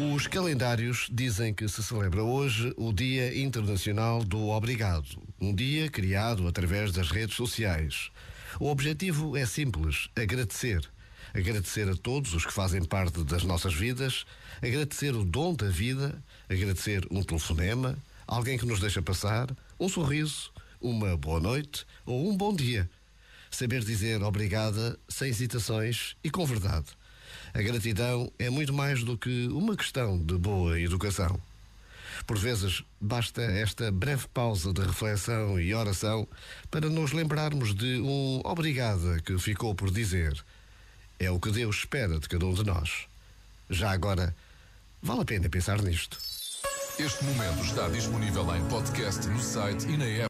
Os calendários dizem que se celebra hoje o Dia Internacional do Obrigado, um dia criado através das redes sociais. O objetivo é simples: agradecer. Agradecer a todos os que fazem parte das nossas vidas, agradecer o dom da vida, agradecer um telefonema, alguém que nos deixa passar, um sorriso, uma boa noite ou um bom dia. Saber dizer obrigada sem hesitações e com verdade. A gratidão é muito mais do que uma questão de boa educação. Por vezes, basta esta breve pausa de reflexão e oração para nos lembrarmos de um obrigada que ficou por dizer. É o que Deus espera de cada um de nós. Já agora, vale a pena pensar nisto. Este momento está disponível em podcast no site e na app.